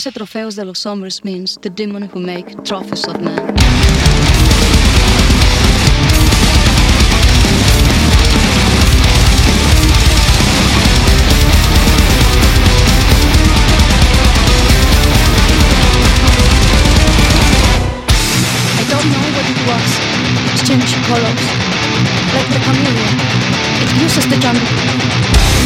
hace trofeos de los hombres means the demon who make trophies of men. I don't know what it was. It changed colors. Like the chameleon. It uses the jungle.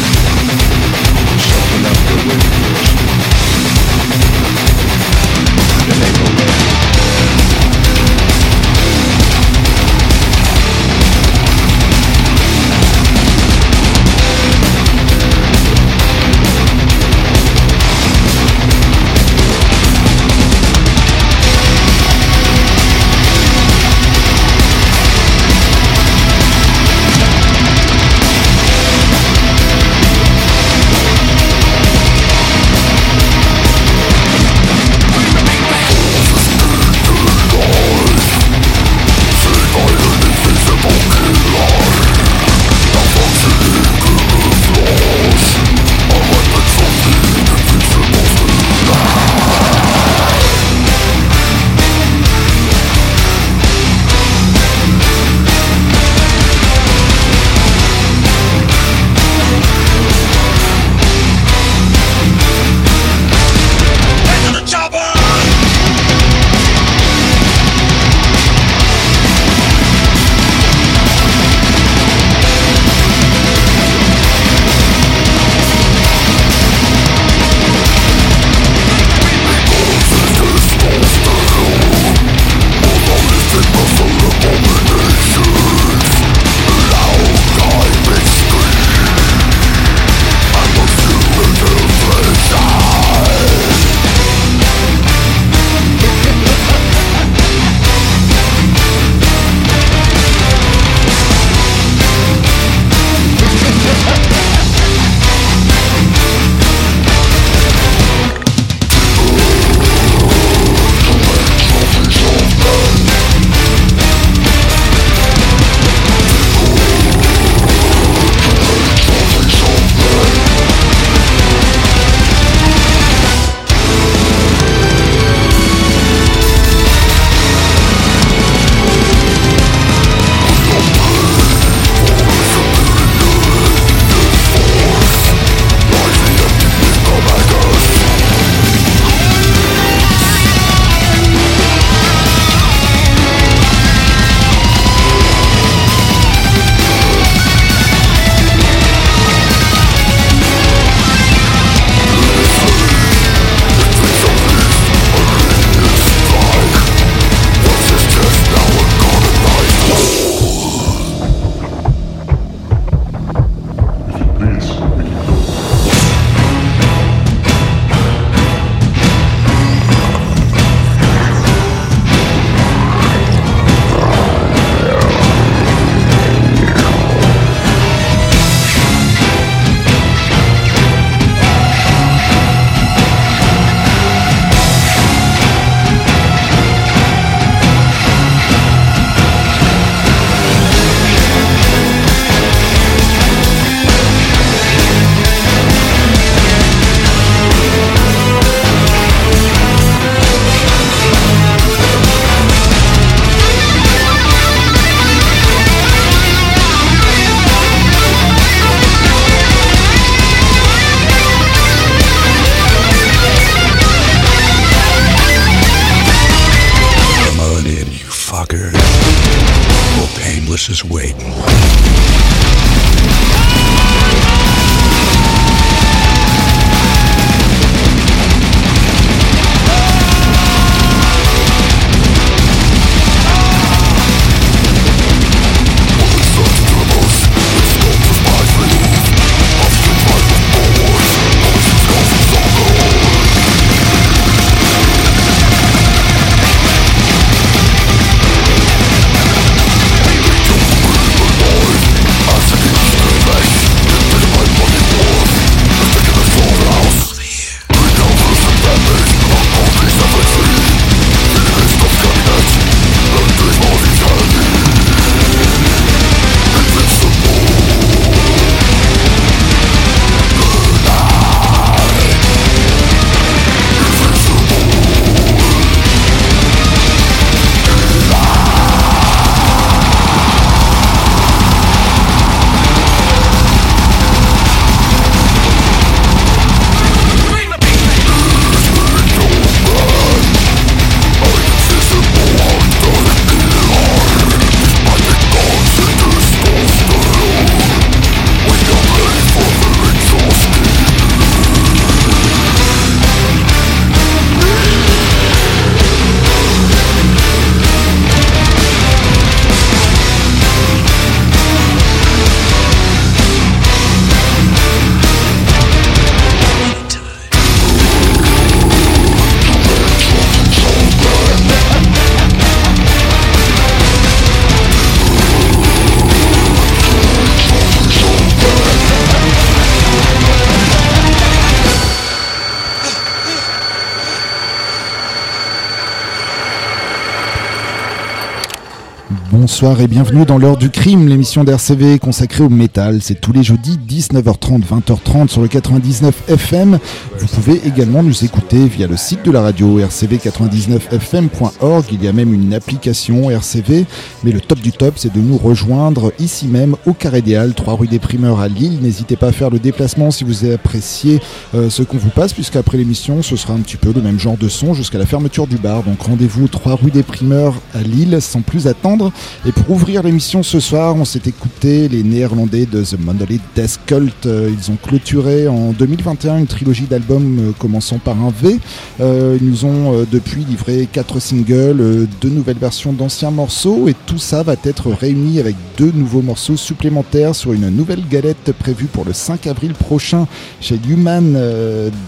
Bonsoir et bienvenue dans l'heure du crime, l'émission d'RCV consacrée au métal. C'est tous les jeudis 19h30, 20h30 sur le 99 FM. Vous pouvez également nous écouter via le site de la radio rcv99fm.org. Il y a même une application RCV, mais le top du top, c'est de nous rejoindre ici même au Carré Idéal, 3 rue des Primeurs à Lille. N'hésitez pas à faire le déplacement si vous appréciez euh, ce qu'on vous passe, puisqu'après l'émission, ce sera un petit peu le même genre de son jusqu'à la fermeture du bar. Donc rendez-vous 3 rue des Primeurs à Lille sans plus attendre. Pour ouvrir l'émission ce soir, on s'est écouté les Néerlandais de The Monolith Death Cult. Euh, ils ont clôturé en 2021 une trilogie d'albums euh, commençant par un V. Euh, ils nous ont depuis livré quatre singles, deux nouvelles versions d'anciens morceaux et tout ça va être réuni avec deux nouveaux morceaux supplémentaires sur une nouvelle galette prévue pour le 5 avril prochain chez Human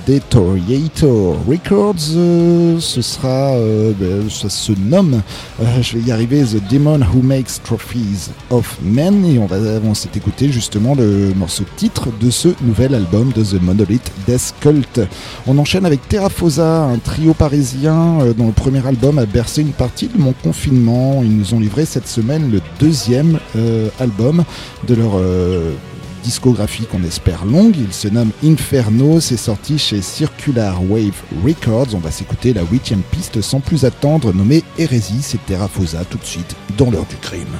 Detoriator Records. ce sera, ben, ça se nomme, je vais y arriver, The Demon Who Makes Trophies of Men et on va on s'est écouté justement le morceau titre de ce nouvel album de The Monolith Death Cult. On enchaîne avec Terrafosa, un trio parisien euh, dont le premier album a bercé une partie de mon confinement. Ils nous ont livré cette semaine le deuxième euh, album de leur euh, discographie qu'on espère longue. Il se nomme Inferno, c'est sorti chez Circular Wave Records. On va s'écouter la huitième piste sans plus attendre, nommée Hérésie. C'est Terrafosa tout de suite dans l'heure du crime.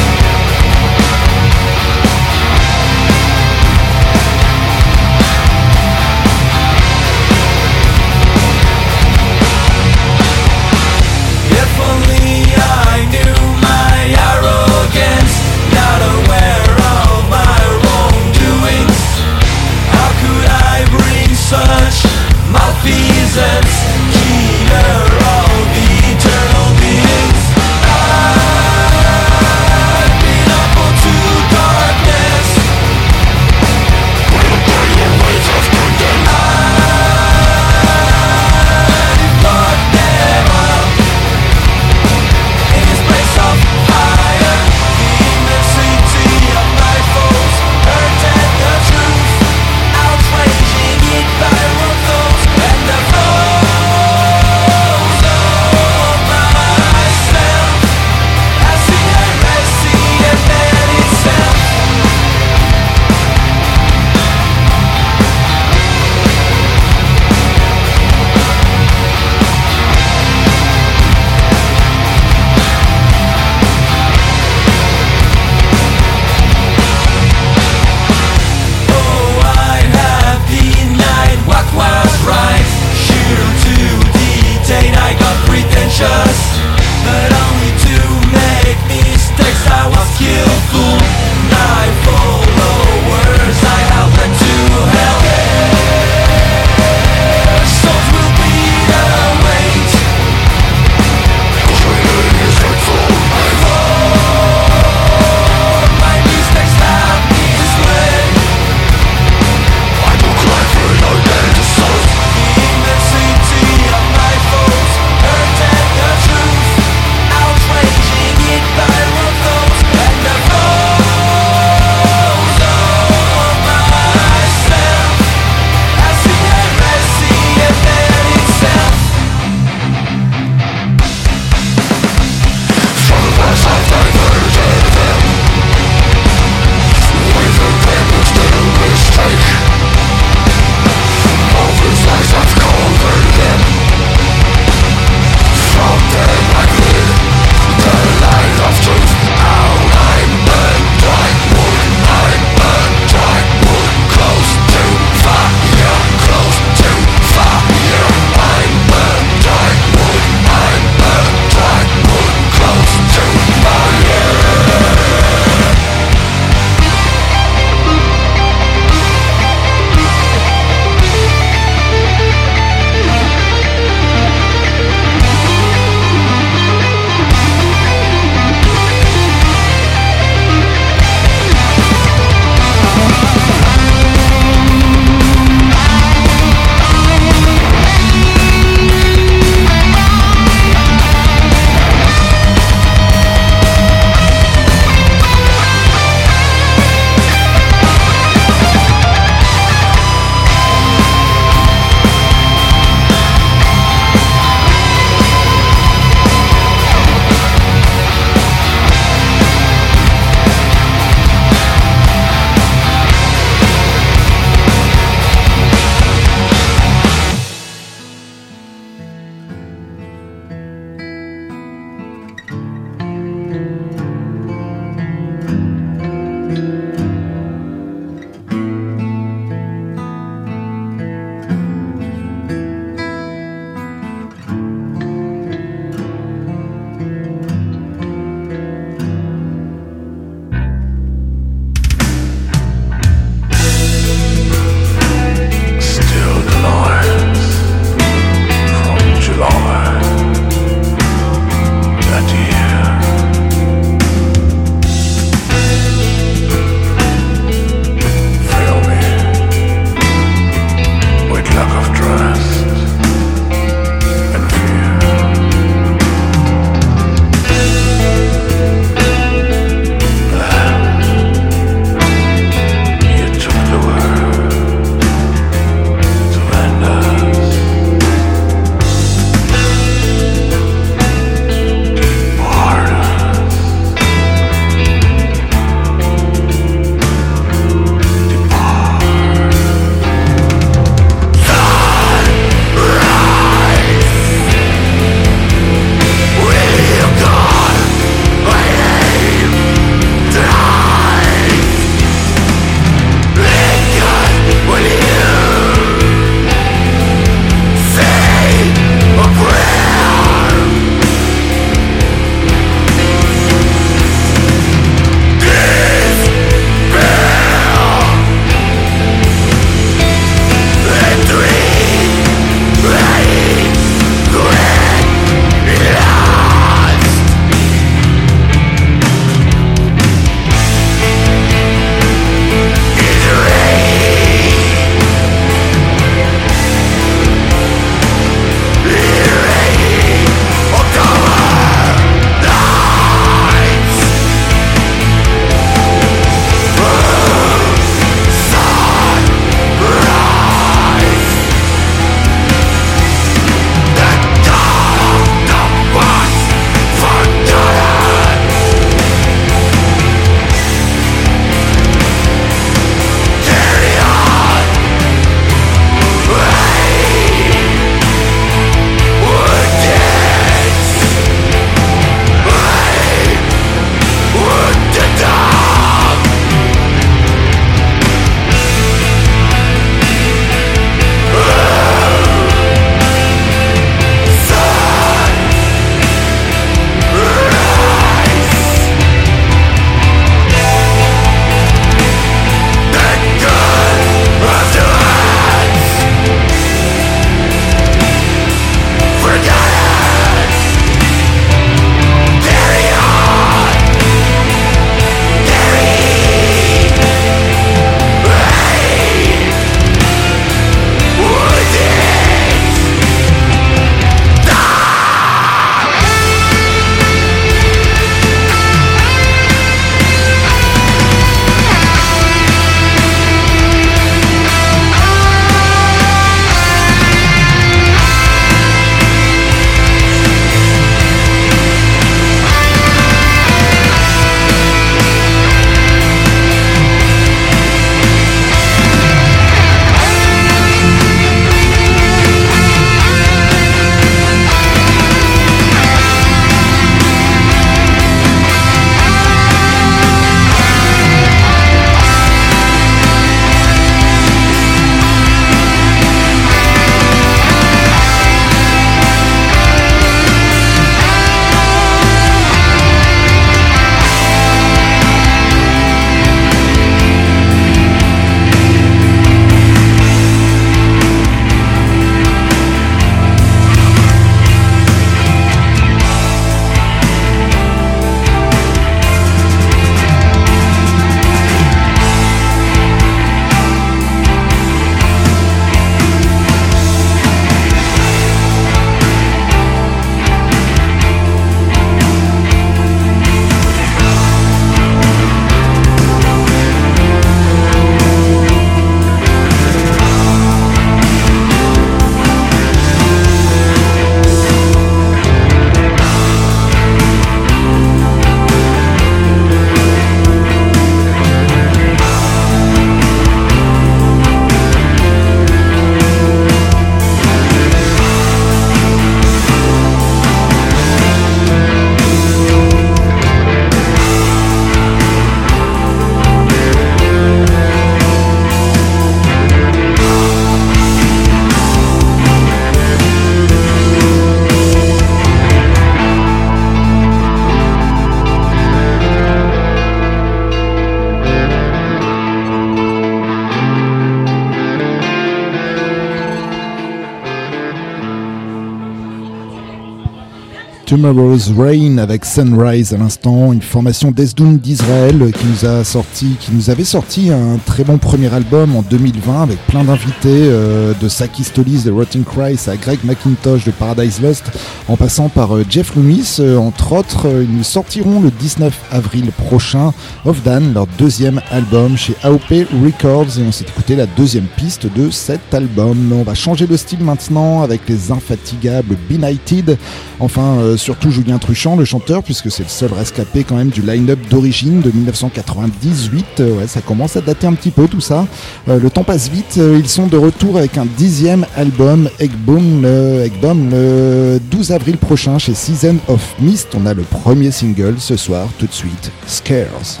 Tomorrow's Rain avec Sunrise à l'instant, une formation d'Esdoun d'Israël qui nous a sorti, qui nous avait sorti un très bon premier album en 2020 avec plein d'invités euh, de Saki Stolis de Rotting Christ à Greg McIntosh de Paradise Lost en passant par euh, Jeff Loomis euh, entre autres. ils nous sortiront le 19 avril prochain Of Dan, leur deuxième album chez AOP Records et on s'est écouté la deuxième piste de cet album. On va changer de style maintenant avec les infatigables Benighted. Enfin, euh, surtout Julien Truchant, le chanteur, puisque c'est le seul rescapé quand même du line-up d'origine de 1998. Euh, ouais, ça commence à dater un petit peu tout ça. Euh, le temps passe vite. ils sont de retour avec un dixième album, Eggboom, le, le 12 avril prochain chez Season of Mist. On a le premier single ce soir, tout de suite, Scares.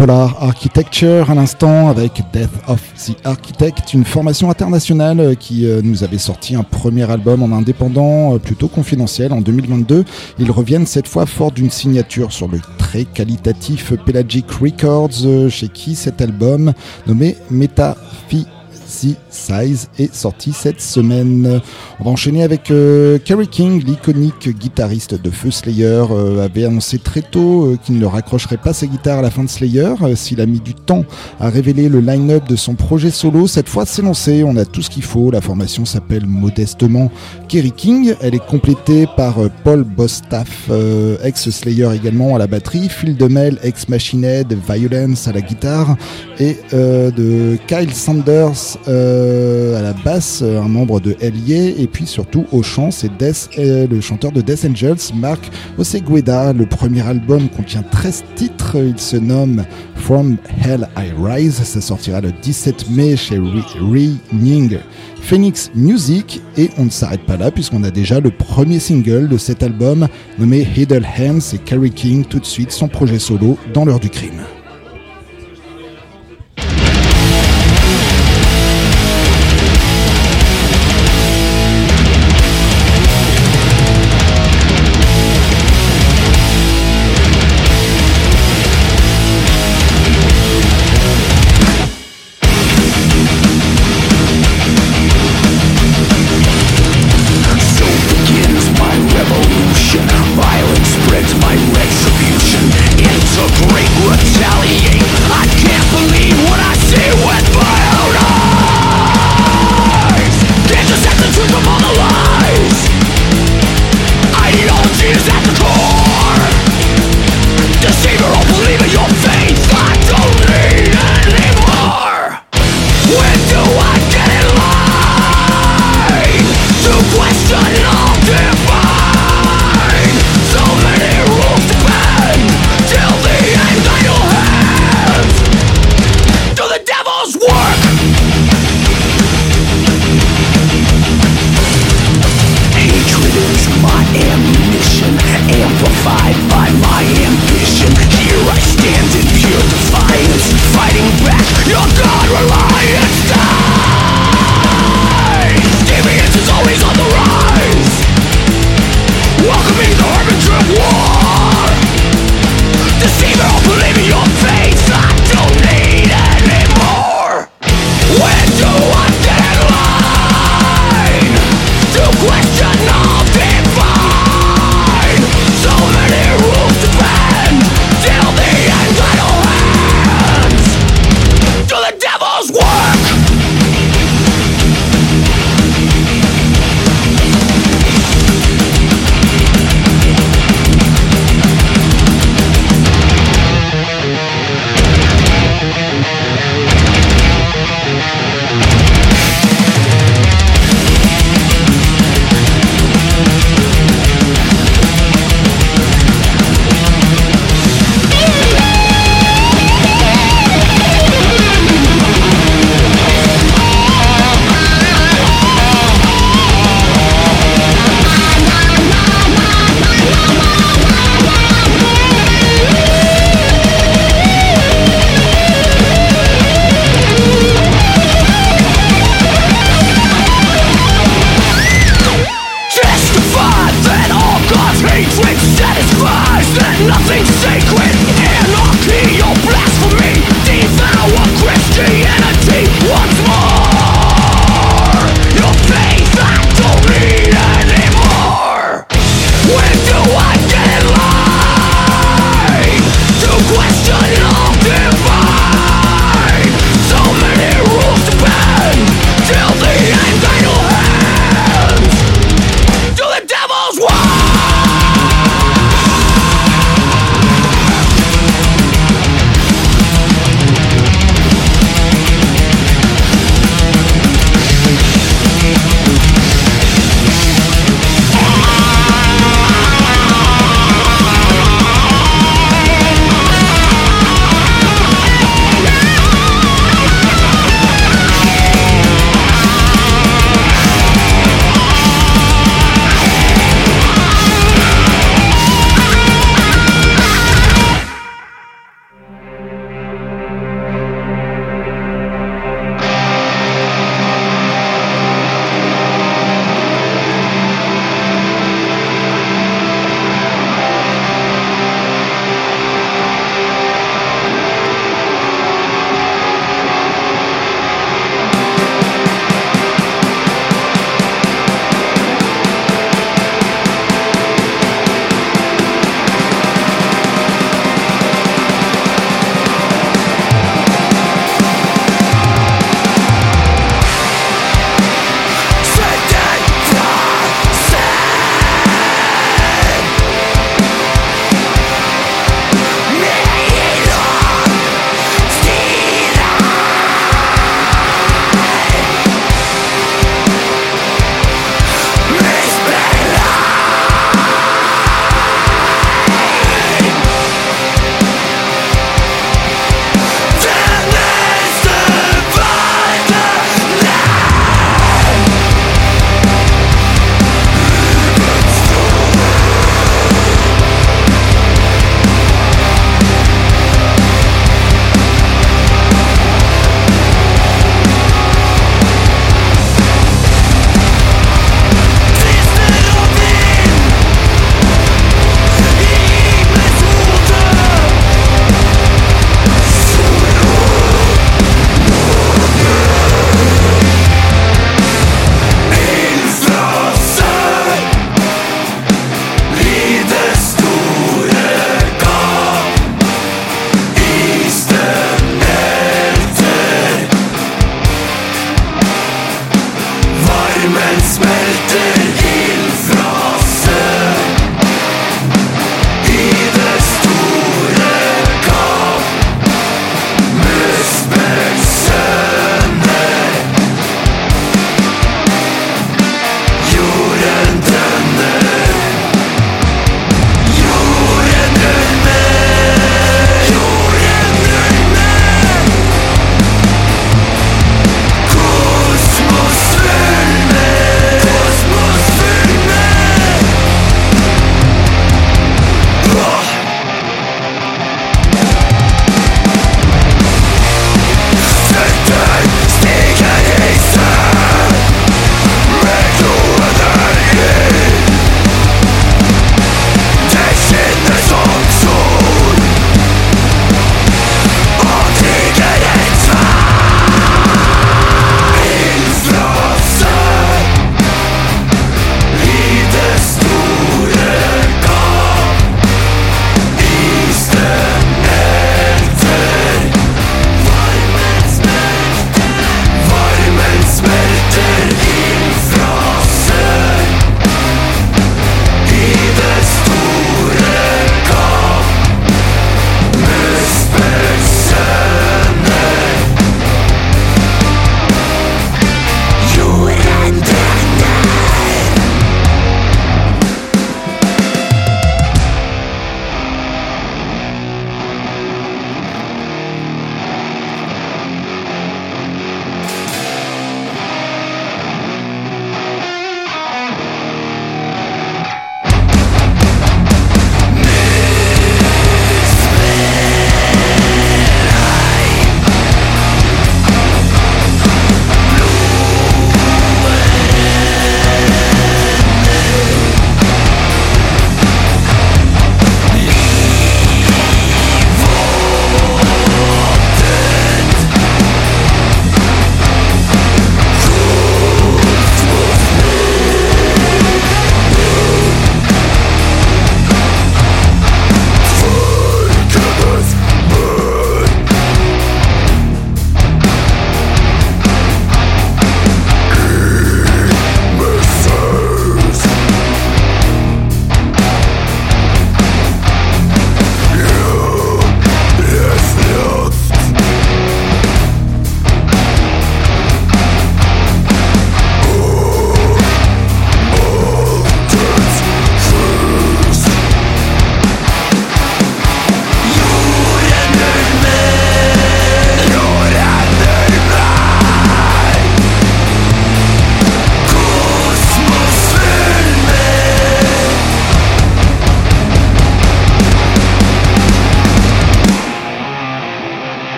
Bipolar Architecture à l'instant avec Death of the Architect, une formation internationale euh, qui euh, nous avait sorti un premier album en indépendant euh, plutôt confidentiel en 2022. Ils reviennent cette fois fort d'une signature sur le très qualitatif Pelagic Records chez qui cet album nommé Metaphy Size est sorti cette semaine. On va enchaîner avec euh, Kerry King, l'iconique guitariste de Feu Slayer, euh, avait annoncé très tôt euh, qu'il ne raccrocherait pas sa guitare à la fin de Slayer. S'il a mis du temps à révéler le line-up de son projet solo, cette fois c'est lancé, on a tout ce qu'il faut. La formation s'appelle modestement Kerry King. Elle est complétée par Paul Bostaff, ex-Slayer également à la batterie, Phil Demel, ex-Machine Head, Violence à la guitare, et de Kyle Sanders euh, à la basse, un membre de Hellier, et puis surtout au chant, c'est euh, le chanteur de Death Angels, Mark Osegueda. Le premier album contient 13 titres, il se nomme From Hell I Rise, ça sortira le 17 mai chez Ring Phoenix Music, et on ne s'arrête pas là puisqu'on a déjà le premier single de cet album nommé Hidden Hands et Carrie King tout de suite son projet solo dans l'heure du crime.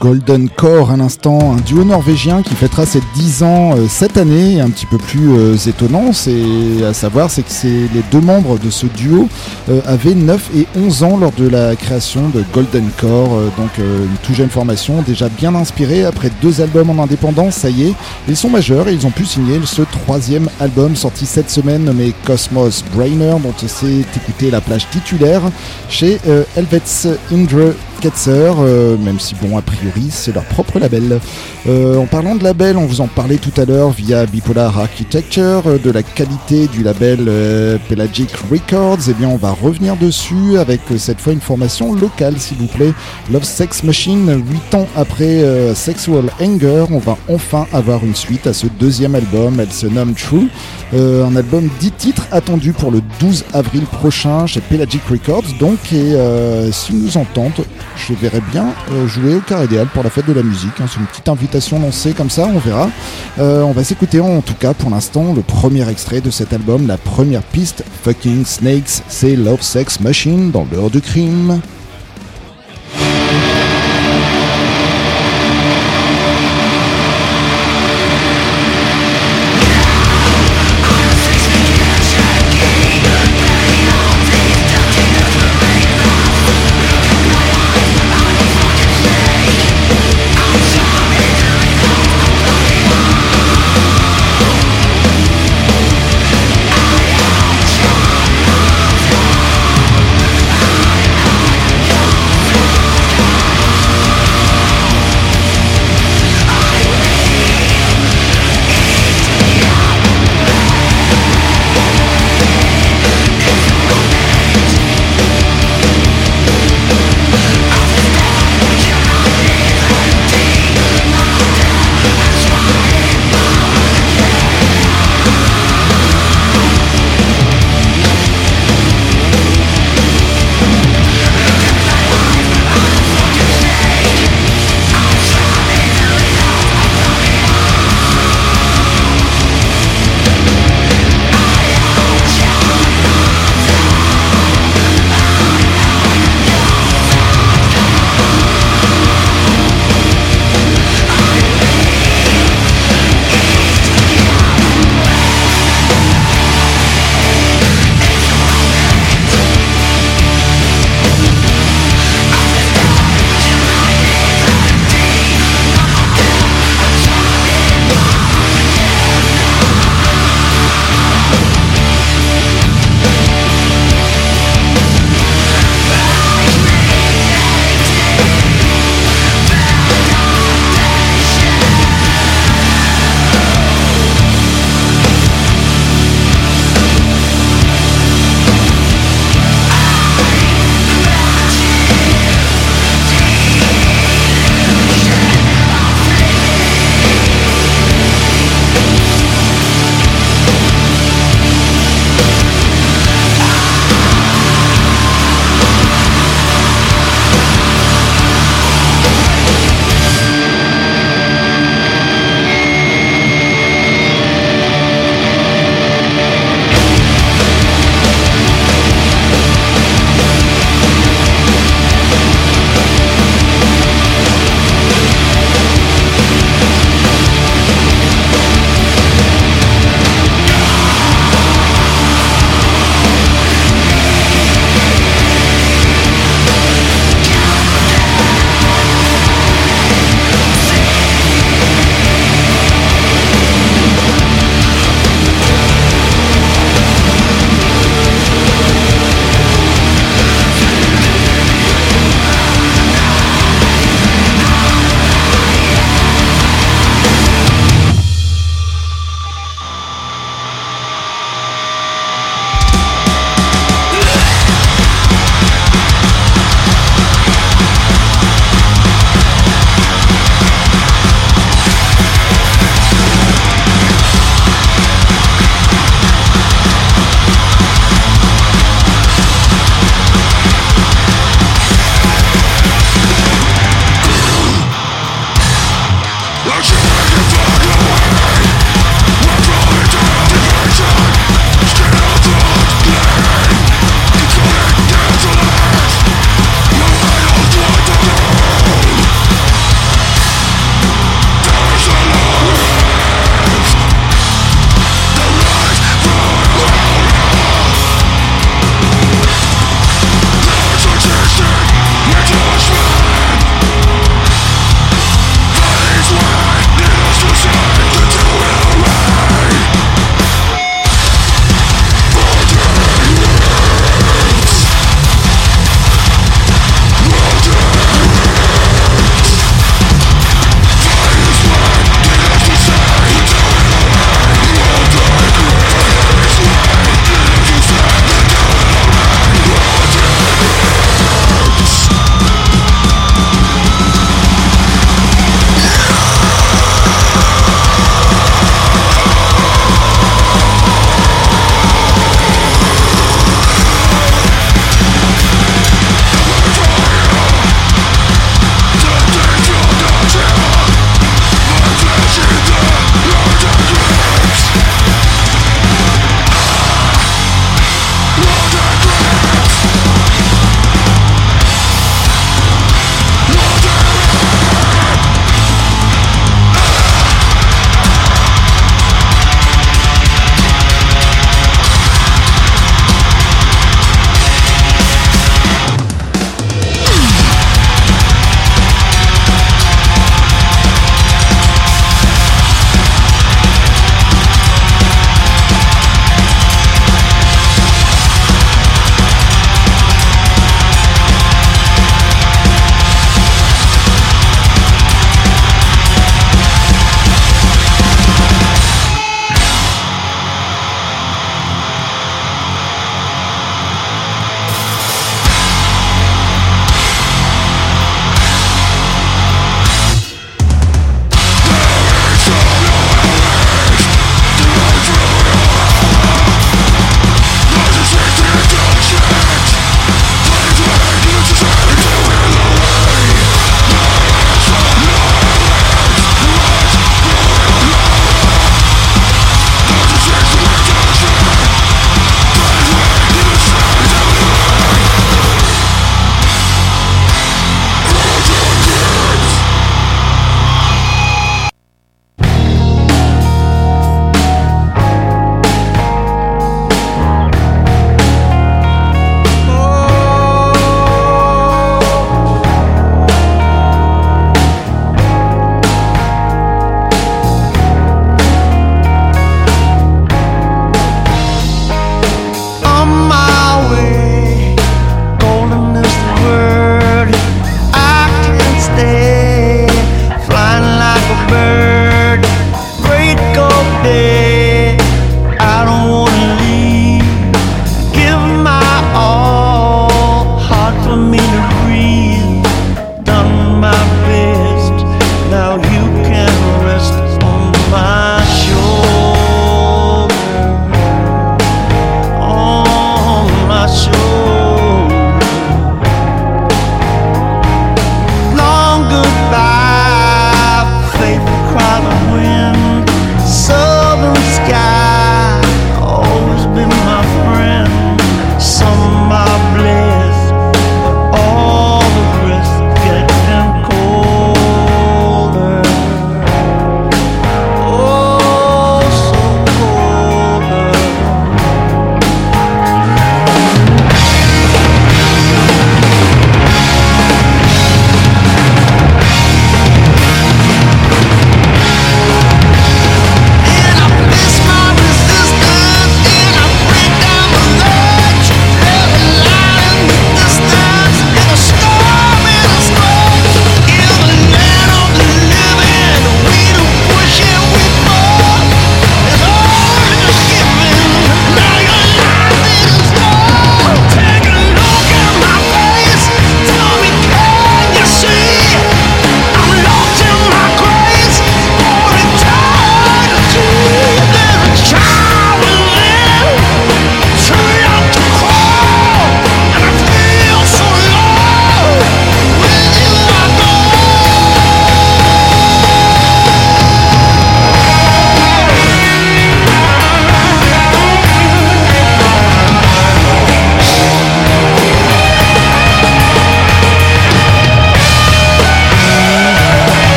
Golden Core à l'instant, un duo norvégien qui fêtera ses 10 ans euh, cette année. Un petit peu plus euh, étonnant, c'est à savoir, c'est que les deux membres de ce duo euh, avaient 9 et 11 ans lors de la création de Golden Core, donc une tout jeune formation déjà bien inspirée après deux albums en indépendance. Ça y est, ils sont majeurs et ils ont pu signer ce troisième album sorti cette semaine nommé Cosmos Brainer, dont c'est écouté la plage titulaire chez Helvets Indre Ketzer, même si bon, a priori, c'est leur propre label. Euh, en parlant de label, on vous en parlait tout à l'heure via Bipolar Architecture, euh, de la qualité du label Pelagic Records. Eh bien, on va revenir dessus avec cette fois une formation locale, s'il vous plaît. Love Sex Machine, 8 ans après Sexual Anger, on va enfin avoir une suite à ce deuxième album. Elle se nomme True. Un album 10 titres attendu pour le 12 avril prochain chez Pelagic Records. Donc, et si nous entendent, je verrai bien euh, jouer au Car Idéal pour la fête de la musique. Hein. C'est une petite invitation lancée comme ça, on verra. Euh, on va s'écouter en tout cas pour l'instant le premier extrait de cet album, la première piste, Fucking Snakes, c'est Love Sex Machine dans l'heure du crime.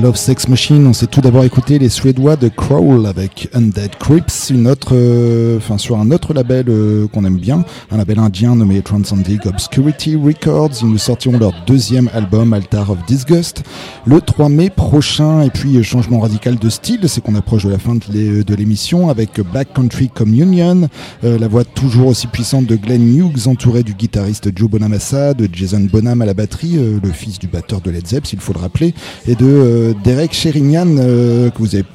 Love Sex Machine, on s'est tout d'abord écouté les Suédois de Crawl avec Undead Creeps, une autre, euh, enfin sur un autre label euh, qu'on aime bien, un label indien nommé Transcendic Obscurity Records. Ils nous sortiront leur deuxième album Altar of Disgust le 3 mai prochain. Et puis changement radical de style, c'est qu'on approche de la fin de l'émission avec Black Country Communion, la voix toujours aussi puissante de Glenn Hughes entouré du guitariste Joe Bonamassa, de Jason Bonham à la batterie, le fils du batteur de Led Zepp s'il faut le rappeler, et de euh, Derek Sherinian, euh,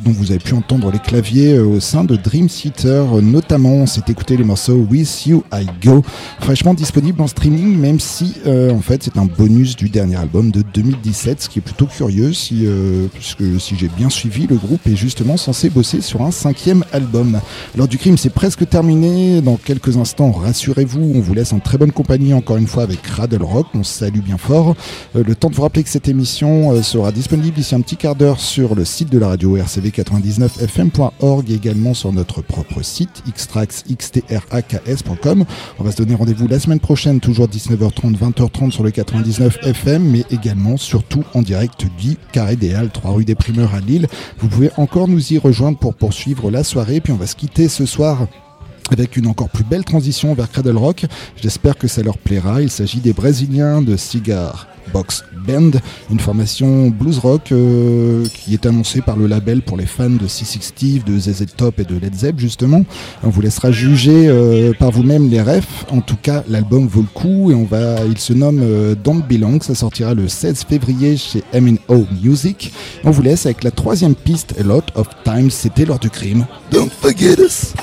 dont vous avez pu entendre les claviers euh, au sein de Dream Theater, notamment. C'est écouté le morceau With You I Go, fraîchement disponible en streaming, même si en fait c'est un bonus du dernier album de 2017, ce qui est plutôt curieux, puisque si j'ai bien suivi, le groupe est justement censé bosser sur un cinquième album. L'heure du crime, c'est presque terminé. Dans quelques instants, rassurez-vous, on vous laisse en très bonne compagnie encore une fois avec Radle Rock. On salue bien fort. le temps de vous rappeler que cette émission sera disponible un petit quart d'heure sur le site de la radio rcv99fm.org et également sur notre propre site xtraxxtraks.com. On va se donner rendez-vous la semaine prochaine, toujours 19h30, 20h30 sur le 99 FM, mais également surtout en direct du Carré des Halles, 3 rue des Primeurs à Lille. Vous pouvez encore nous y rejoindre pour poursuivre la soirée, puis on va se quitter ce soir avec une encore plus belle transition vers Cradle Rock. J'espère que ça leur plaira. Il s'agit des Brésiliens de Cigar Box Band, une formation blues rock euh, qui est annoncée par le label pour les fans de C60, de ZZ Top et de Led Zepp justement. On vous laissera juger euh, par vous-même les refs. En tout cas, l'album vaut le coup et on va, il se nomme euh, Don't Belong. Ça sortira le 16 février chez M&O Music. On vous laisse avec la troisième piste, A Lot of Times. C'était l'heure du crime. Don't forget us.